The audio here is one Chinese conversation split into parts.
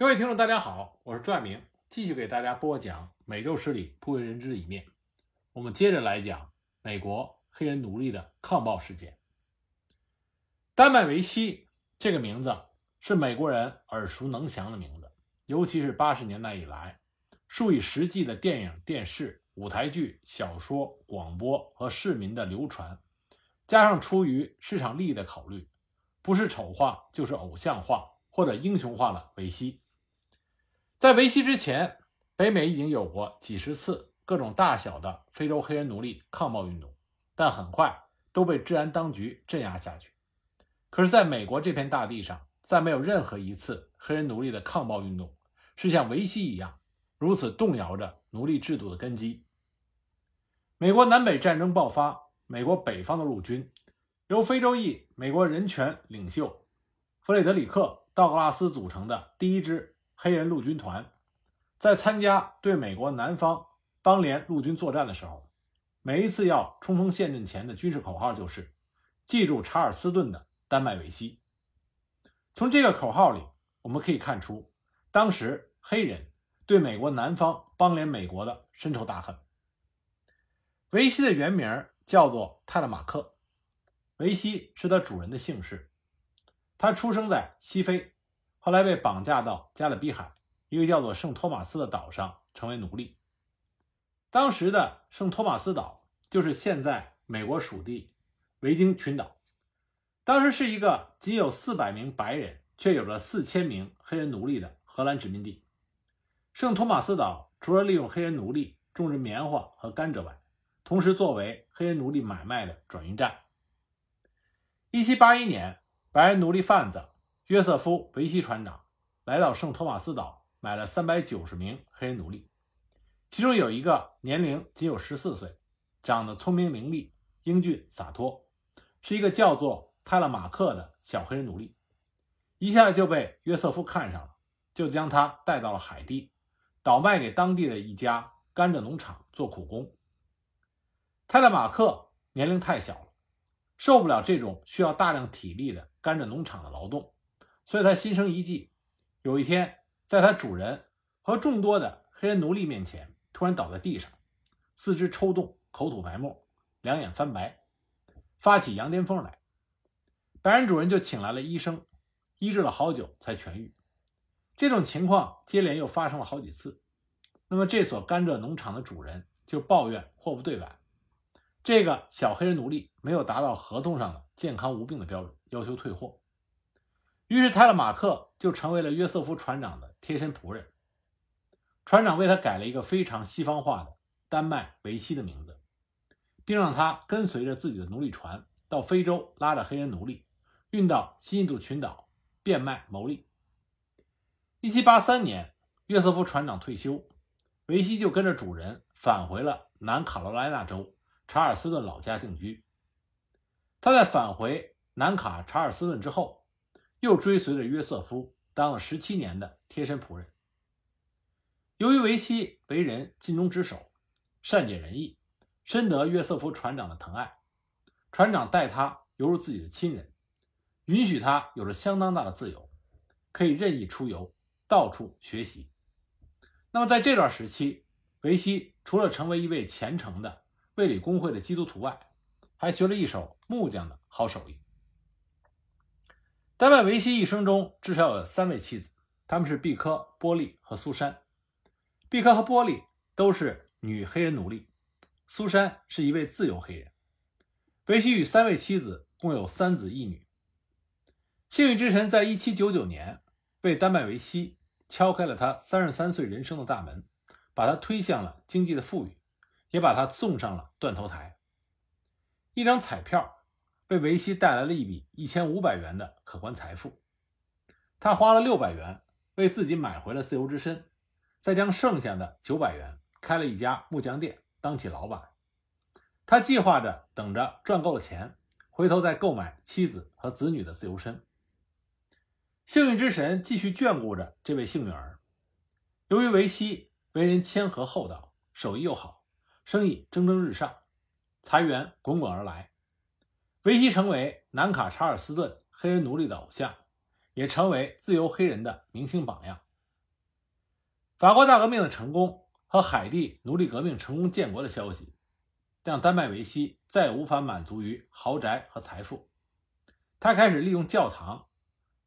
各位听众，大家好，我是朱爱明，继续给大家播讲《美洲史里不为人知的一面》。我们接着来讲美国黑人奴隶的抗暴事件。丹麦维希这个名字是美国人耳熟能详的名字，尤其是八十年代以来，数以十计的电影、电视、舞台剧、小说、广播和市民的流传，加上出于市场利益的考虑，不是丑化就是偶像化或者英雄化了维希。在维希之前，北美已经有过几十次各种大小的非洲黑人奴隶抗暴运动，但很快都被治安当局镇压下去。可是，在美国这片大地上，再没有任何一次黑人奴隶的抗暴运动是像维希一样如此动摇着奴隶制度的根基。美国南北战争爆发，美国北方的陆军由非洲裔美国人权领袖弗雷德里克·道格拉斯组成的第一支。黑人陆军团在参加对美国南方邦联陆军作战的时候，每一次要冲锋陷阵前的军事口号就是“记住查尔斯顿的丹麦维希”。从这个口号里，我们可以看出当时黑人对美国南方邦联美国的深仇大恨。维希的原名叫做泰勒马克，维希是他主人的姓氏。他出生在西非。后来被绑架到加勒比海一个叫做圣托马斯的岛上，成为奴隶。当时的圣托马斯岛就是现在美国属地维京群岛。当时是一个仅有四百名白人，却有着四千名黑人奴隶的荷兰殖民地。圣托马斯岛除了利用黑人奴隶种植棉花和甘蔗外，同时作为黑人奴隶买卖的转运站。一七八一年，白人奴隶贩子。约瑟夫·维希船长来到圣托马斯岛，买了三百九十名黑人奴隶，其中有一个年龄仅有十四岁，长得聪明伶俐、英俊洒脱，是一个叫做泰勒马克的小黑人奴隶，一下就被约瑟夫看上了，就将他带到了海地，倒卖给当地的一家甘蔗农场做苦工。泰勒马克年龄太小了，受不了这种需要大量体力的甘蔗农场的劳动。所以他心生一计，有一天，在他主人和众多的黑人奴隶面前，突然倒在地上，四肢抽动，口吐白沫，两眼翻白，发起羊癫疯来。白人主人就请来了医生，医治了好久才痊愈。这种情况接连又发生了好几次。那么这所甘蔗农场的主人就抱怨货不对版，这个小黑人奴隶没有达到合同上的健康无病的标准，要求退货。于是，泰勒马克就成为了约瑟夫船长的贴身仆人。船长为他改了一个非常西方化的丹麦维希的名字，并让他跟随着自己的奴隶船到非洲，拉着黑人奴隶运到西印度群岛变卖牟利。1783年，约瑟夫船长退休，维希就跟着主人返回了南卡罗来纳州查尔斯顿老家定居。他在返回南卡查尔斯顿之后。又追随着约瑟夫当了十七年的贴身仆人。由于维希为人尽忠职守、善解人意，深得约瑟夫船长的疼爱，船长待他犹如自己的亲人，允许他有着相当大的自由，可以任意出游，到处学习。那么在这段时期，维希除了成为一位虔诚的卫理公会的基督徒外，还学了一手木匠的好手艺。丹麦维希一生中至少有三位妻子，他们是毕科、波利和苏珊。毕科和波利都是女黑人奴隶，苏珊是一位自由黑人。维希与三位妻子共有三子一女。幸运之神在一七九九年为丹麦维希敲开了他三十三岁人生的大门，把他推向了经济的富裕，也把他送上了断头台。一张彩票。为维希带来了一笔一千五百元的可观财富，他花了六百元为自己买回了自由之身，再将剩下的九百元开了一家木匠店，当起老板。他计划着等着赚够了钱，回头再购买妻子和子女的自由身。幸运之神继续眷顾着这位幸运儿。由于维希为人谦和厚道，手艺又好，生意蒸蒸日上，财源滚滚而来。维希成为南卡查尔斯顿黑人奴隶的偶像，也成为自由黑人的明星榜样，法国大革命的成功和海地奴隶革命成功建国的消息，让丹麦维希再也无法满足于豪宅和财富。他开始利用教堂，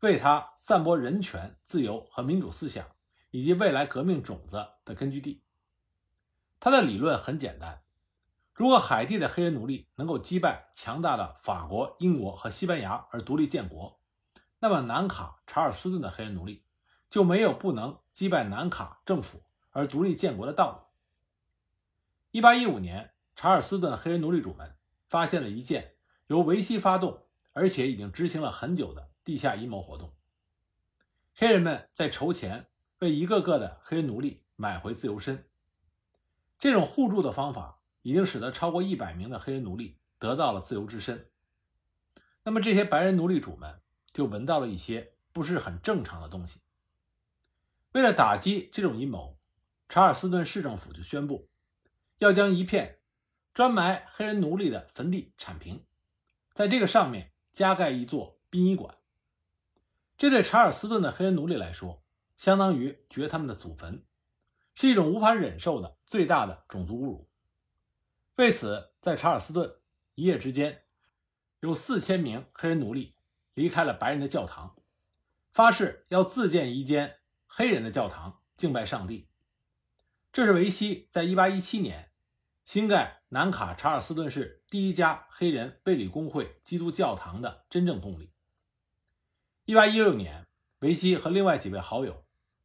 为他散播人权、自由和民主思想，以及未来革命种子的根据地。他的理论很简单：如果海地的黑人奴隶能够击败强大的法国、英国和西班牙而独立建国，那么南卡查尔斯顿的黑人奴隶。就没有不能击败南卡政府而独立建国的道理。1815年，查尔斯顿黑人奴隶主们发现了一件由维希发动，而且已经执行了很久的地下阴谋活动。黑人们在筹钱为一个个的黑人奴隶买回自由身。这种互助的方法已经使得超过100名的黑人奴隶得到了自由之身。那么这些白人奴隶主们就闻到了一些不是很正常的东西。为了打击这种阴谋，查尔斯顿市政府就宣布，要将一片专埋黑人奴隶的坟地铲平，在这个上面加盖一座殡仪馆。这对查尔斯顿的黑人奴隶来说，相当于掘他们的祖坟，是一种无法忍受的最大的种族侮辱。为此，在查尔斯顿一夜之间，有四千名黑人奴隶离开了白人的教堂，发誓要自建一间。黑人的教堂敬拜上帝，这是维希在1817年新盖南卡查尔斯顿市第一家黑人卫理公会基督教堂的真正动力。1816年，维希和另外几位好友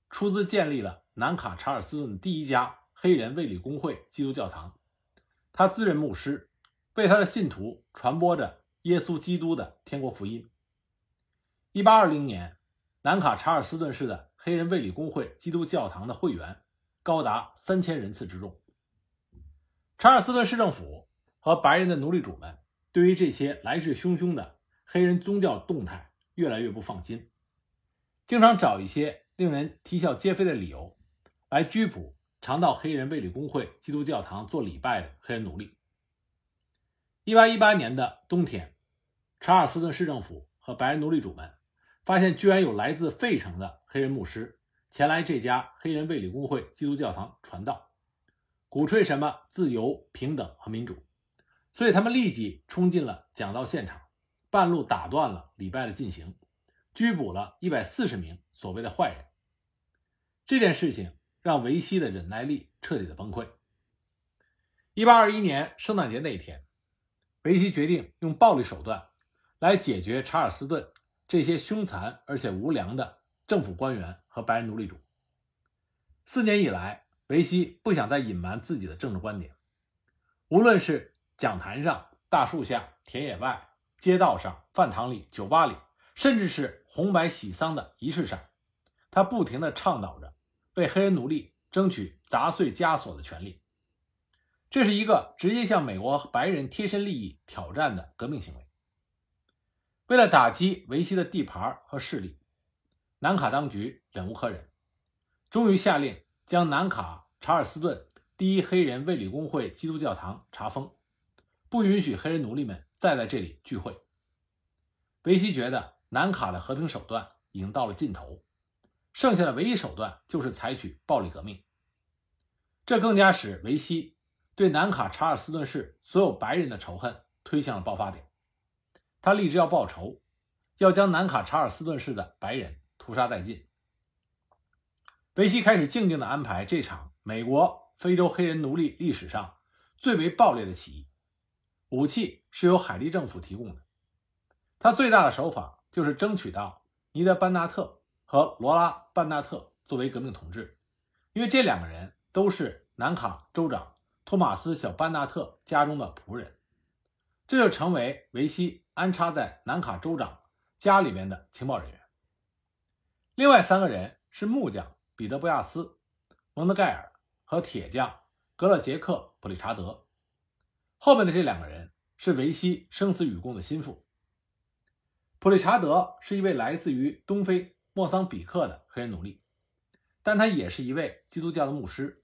出资建立了南卡查尔斯顿第一家黑人卫理公会基督教堂，他自任牧师，为他的信徒传播着耶稣基督的天国福音。1820年，南卡查尔斯顿市的。黑人卫理公会基督教堂的会员高达三千人次之众。查尔斯顿市政府和白人的奴隶主们对于这些来势汹汹的黑人宗教动态越来越不放心，经常找一些令人啼笑皆非的理由来拘捕常到黑人卫理公会基督教堂做礼拜的黑人奴隶。一八一八年的冬天，查尔斯顿市政府和白人奴隶主们。发现居然有来自费城的黑人牧师前来这家黑人卫理公会基督教堂传道，鼓吹什么自由、平等和民主，所以他们立即冲进了讲道现场，半路打断了礼拜的进行，拘捕了一百四十名所谓的坏人。这件事情让维希的忍耐力彻底的崩溃。一八二一年圣诞节那一天，维希决定用暴力手段来解决查尔斯顿。这些凶残而且无良的政府官员和白人奴隶主，四年以来，维希不想再隐瞒自己的政治观点。无论是讲坛上、大树下、田野外、街道上、饭堂里、酒吧里，甚至是红白喜丧的仪式上，他不停地倡导着为黑人奴隶争取砸碎枷锁的权利。这是一个直接向美国白人贴身利益挑战的革命行为。为了打击维希的地盘和势力，南卡当局忍无可忍，终于下令将南卡查尔斯顿第一黑人卫理公会基督教堂查封，不允许黑人奴隶们再在这里聚会。维希觉得南卡的和平手段已经到了尽头，剩下的唯一手段就是采取暴力革命。这更加使维希对南卡查尔斯顿市所有白人的仇恨推向了爆发点。他立志要报仇，要将南卡查尔斯顿市的白人屠杀殆尽。维希开始静静地安排这场美国非洲黑人奴隶历史上最为暴烈的起义。武器是由海地政府提供的。他最大的手法就是争取到尼德班纳特和罗拉班纳特作为革命同志，因为这两个人都是南卡州长托马斯小班纳特家中的仆人。这就成为维希安插在南卡州长家里面的情报人员。另外三个人是木匠彼得·布亚斯、蒙德盖尔和铁匠格勒杰克·普利查德。后面的这两个人是维希生死与共的心腹。普利查德是一位来自于东非莫桑比克的黑人奴隶，但他也是一位基督教的牧师，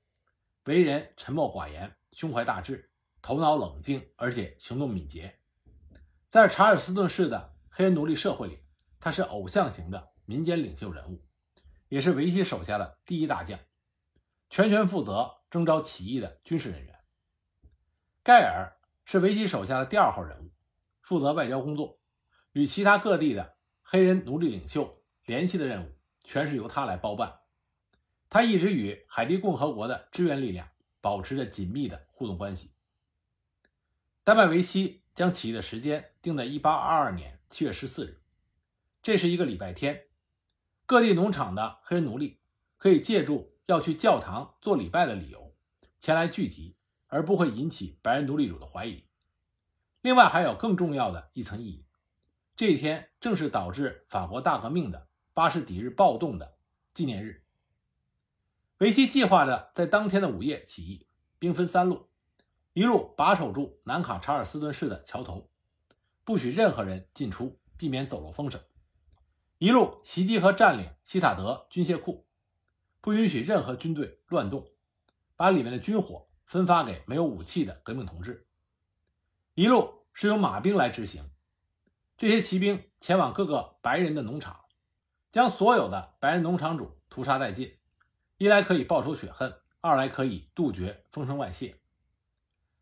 为人沉默寡言，胸怀大志。头脑冷静，而且行动敏捷，在查尔斯顿市的黑人奴隶社会里，他是偶像型的民间领袖人物，也是维希手下的第一大将。全权负责征召起义的军事人员。盖尔是维希手下的第二号人物，负责外交工作，与其他各地的黑人奴隶领袖联系的任务全是由他来包办。他一直与海地共和国的支援力量保持着紧密的互动关系。丹麦维希将起义的时间定在1822年7月14日，这是一个礼拜天。各地农场的黑人奴隶可以借助要去教堂做礼拜的理由前来聚集，而不会引起白人奴隶主的怀疑。另外，还有更重要的一层意义：这一天正是导致法国大革命的巴士底日暴动的纪念日。维希计划着在当天的午夜起义，兵分三路：一路把守住南卡查尔斯顿市的桥头，不许任何人进出，避免走漏风声；一路袭击和占领西塔德军械库，不允许任何军队乱动，把里面的军火分发给没有武器的革命同志；一路是由马兵来执行，这些骑兵前往各个白人的农场，将所有的白人农场主屠杀殆尽。一来可以报仇雪恨，二来可以杜绝风声外泄。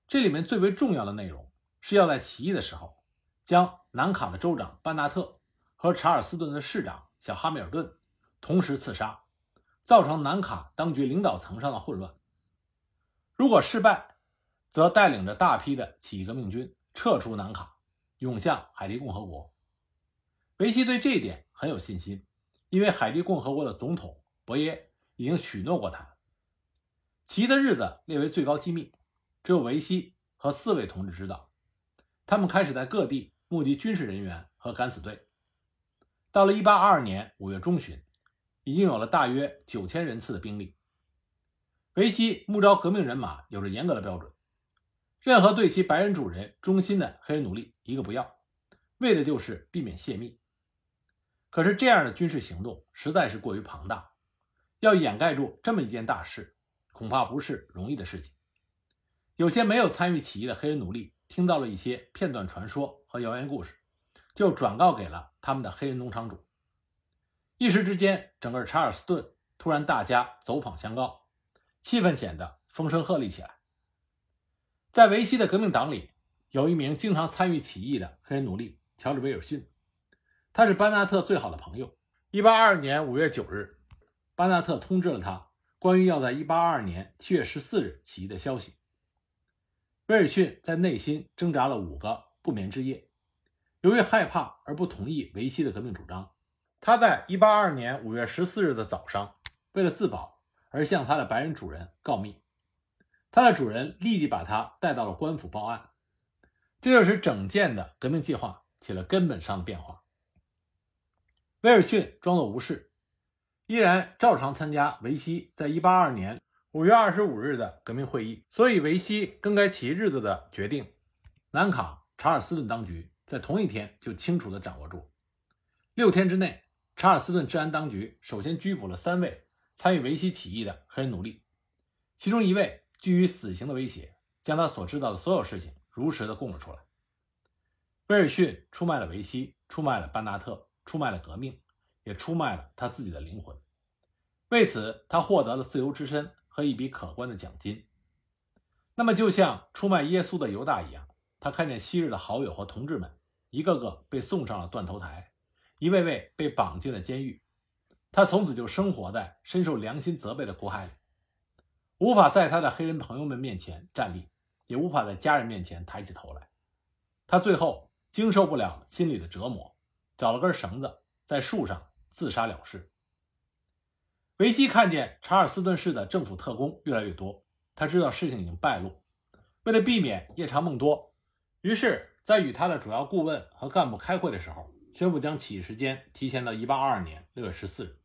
这里面最为重要的内容是要在起义的时候，将南卡的州长班纳特和查尔斯顿的市长小哈密尔顿同时刺杀，造成南卡当局领导层上的混乱。如果失败，则带领着大批的起义革命军撤出南卡，涌向海地共和国。维希对这一点很有信心，因为海地共和国的总统博耶。已经许诺过他。起义的日子列为最高机密，只有维希和四位同志知道。他们开始在各地募集军事人员和敢死队。到了1822年5月中旬，已经有了大约9000人次的兵力。维希募招革命人马有着严格的标准，任何对其白人主人忠心的黑人奴隶一个不要，为的就是避免泄密。可是这样的军事行动实在是过于庞大。要掩盖住这么一件大事，恐怕不是容易的事情。有些没有参与起义的黑人奴隶听到了一些片段传说和谣言故事，就转告给了他们的黑人农场主。一时之间，整个查尔斯顿突然大家走访相告，气氛显得风声鹤唳起来。在维希的革命党里，有一名经常参与起义的黑人奴隶乔治·威尔逊，他是班纳特最好的朋友。1822年5月9日。班纳特通知了他关于要在1822年7月14日起义的消息。威尔逊在内心挣扎了五个不眠之夜，由于害怕而不同意维希的革命主张。他在182年5月14日的早上，为了自保而向他的白人主人告密。他的主人立即把他带到了官府报案，这就使整件的革命计划起了根本上的变化。威尔逊装作无事。依然照常参加维希在182年5月25日的革命会议，所以维希更改起义日子的决定，南卡查尔斯顿当局在同一天就清楚地掌握住。六天之内，查尔斯顿治安当局首先拘捕了三位参与维希起义的黑人奴隶，其中一位基于死刑的威胁，将他所知道的所有事情如实地供了出来。威尔逊出卖了维希，出卖了班纳特，出卖了革命。也出卖了他自己的灵魂，为此他获得了自由之身和一笔可观的奖金。那么，就像出卖耶稣的犹大一样，他看见昔日的好友和同志们一个个被送上了断头台，一位位被绑进了监狱，他从此就生活在深受良心责备的苦海里，无法在他的黑人朋友们面前站立，也无法在家人面前抬起头来。他最后经受不了心里的折磨，找了根绳子在树上。自杀了事。维希看见查尔斯顿市的政府特工越来越多，他知道事情已经败露。为了避免夜长梦多，于是，在与他的主要顾问和干部开会的时候，宣布将起义时间提前到1822年6月14日。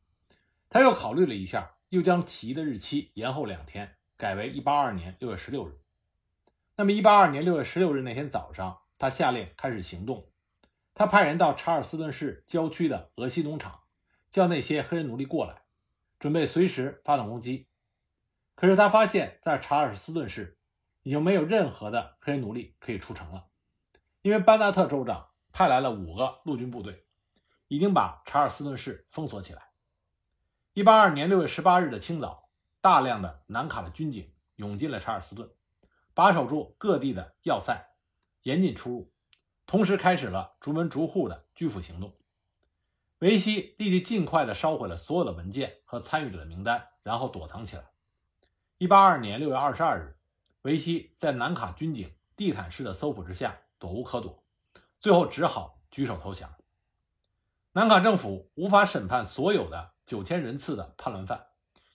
他又考虑了一下，又将起义的日期延后两天，改为182年6月16日。那么，182年6月16日那天早上，他下令开始行动。他派人到查尔斯顿市郊区的俄西农场。叫那些黑人奴隶过来，准备随时发动攻击。可是他发现，在查尔斯顿市已经没有任何的黑人奴隶可以出城了，因为班纳特州长派来了五个陆军部队，已经把查尔斯顿市封锁起来。182年6月18日的清早，大量的南卡的军警涌进了查尔斯顿，把守住各地的要塞，严禁出入，同时开始了逐门逐户的拘捕行动。维希立即尽快地烧毁了所有的文件和参与者的名单，然后躲藏起来。一八二年六月二十二日，维希在南卡军警地毯式的搜捕之下躲无可躲，最后只好举手投降。南卡政府无法审判所有的九千人次的叛乱犯，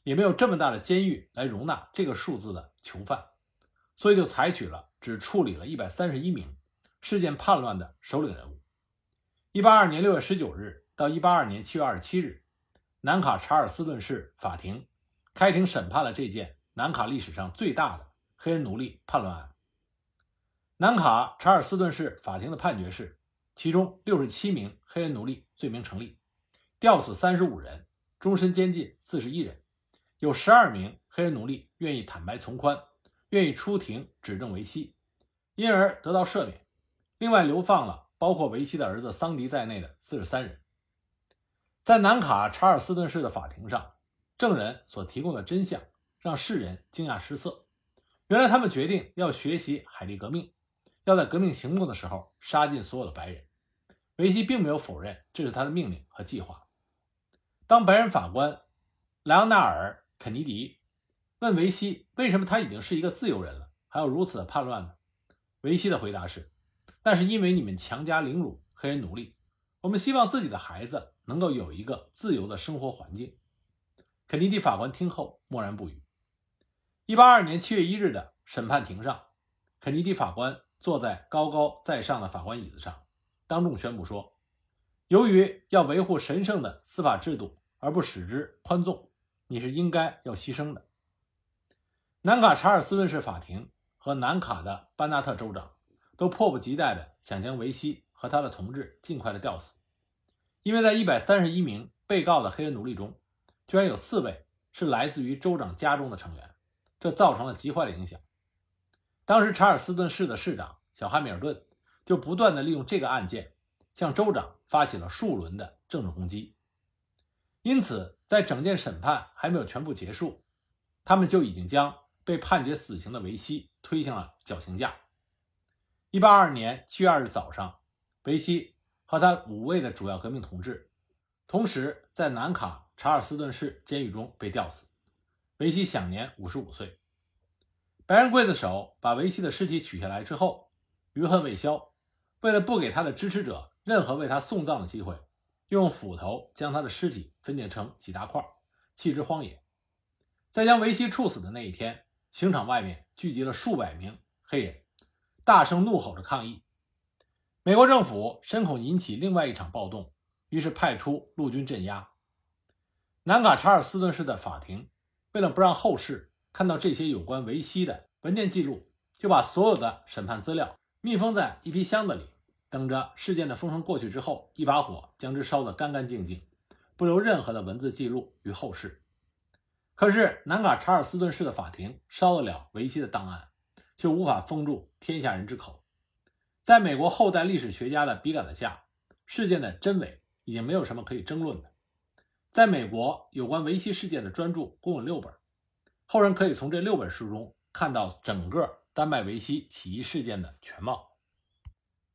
也没有这么大的监狱来容纳这个数字的囚犯，所以就采取了只处理了一百三十一名事件叛乱的首领人物。一八二年六月十九日。到一八二年七月二十七日，南卡查尔斯顿市法庭开庭审判了这件南卡历史上最大的黑人奴隶叛乱案。南卡查尔斯顿市法庭的判决是：其中六十七名黑人奴隶罪名成立，吊死三十五人，终身监禁四十一人。有十二名黑人奴隶愿意坦白从宽，愿意出庭指证维希，因而得到赦免。另外，流放了包括维希的儿子桑迪在内的四十三人。在南卡查尔斯顿市的法庭上，证人所提供的真相让世人惊讶失色。原来，他们决定要学习海地革命，要在革命行动的时候杀尽所有的白人。维希并没有否认这是他的命令和计划。当白人法官莱昂纳尔·肯尼迪问维希为什么他已经是一个自由人了，还有如此的叛乱呢？维希的回答是：“那是因为你们强加凌辱黑人奴隶。我们希望自己的孩子。”能够有一个自由的生活环境。肯尼迪法官听后默然不语。一八二年七月一日的审判庭上，肯尼迪法官坐在高高在上的法官椅子上，当众宣布说：“由于要维护神圣的司法制度而不使之宽纵，你是应该要牺牲的。”南卡查尔斯顿市法庭和南卡的班纳特州长都迫不及待地想将维希和他的同志尽快地吊死。因为在一百三十一名被告的黑人奴隶中，居然有四位是来自于州长家中的成员，这造成了极坏的影响。当时查尔斯顿市的市长小汉密尔顿就不断的利用这个案件向州长发起了数轮的政治攻击。因此，在整件审判还没有全部结束，他们就已经将被判决死刑的维希推向了绞刑架。一八二二年七月二日早上，维希。和他五位的主要革命同志，同时在南卡查尔斯顿市监狱中被吊死。维希享年五十五岁。白人刽子手把维希的尸体取下来之后，余恨未消，为了不给他的支持者任何为他送葬的机会，用斧头将他的尸体分解成几大块，弃之荒野。在将维希处死的那一天，刑场外面聚集了数百名黑人，大声怒吼着抗议。美国政府深恐引起另外一场暴动，于是派出陆军镇压。南卡查尔斯顿市的法庭为了不让后世看到这些有关维希的文件记录，就把所有的审判资料密封在一批箱子里，等着事件的风声过去之后，一把火将之烧得干干净净，不留任何的文字记录于后世。可是南卡查尔斯顿市的法庭烧得了维希的档案，却无法封住天下人之口。在美国后代历史学家的笔杆子下，事件的真伪已经没有什么可以争论的。在美国，有关维希事件的专著共有六本，后人可以从这六本书中看到整个丹麦维希起义事件的全貌。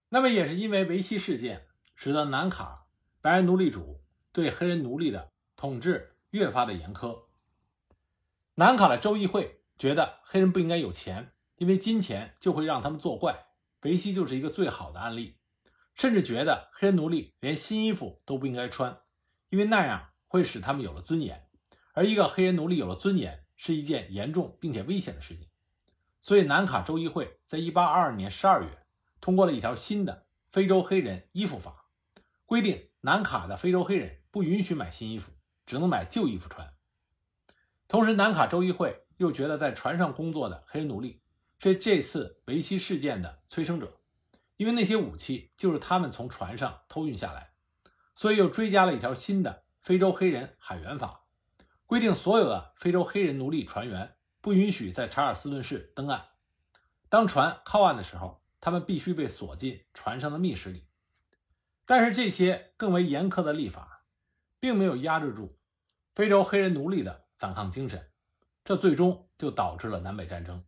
那么，也是因为维希事件，使得南卡白人奴隶主对黑人奴隶的统治越发的严苛。南卡的州议会觉得黑人不应该有钱，因为金钱就会让他们作怪。维西就是一个最好的案例，甚至觉得黑人奴隶连新衣服都不应该穿，因为那样会使他们有了尊严，而一个黑人奴隶有了尊严是一件严重并且危险的事情。所以，南卡州议会在1822年12月通过了一条新的非洲黑人衣服法，规定南卡的非洲黑人不允许买新衣服，只能买旧衣服穿。同时，南卡州议会又觉得在船上工作的黑人奴隶。是这次维希事件的催生者，因为那些武器就是他们从船上偷运下来，所以又追加了一条新的非洲黑人海员法，规定所有的非洲黑人奴隶船员不允许在查尔斯顿市登岸。当船靠岸的时候，他们必须被锁进船上的密室里。但是这些更为严苛的立法，并没有压制住非洲黑人奴隶的反抗精神。这最终就导致了南北战争。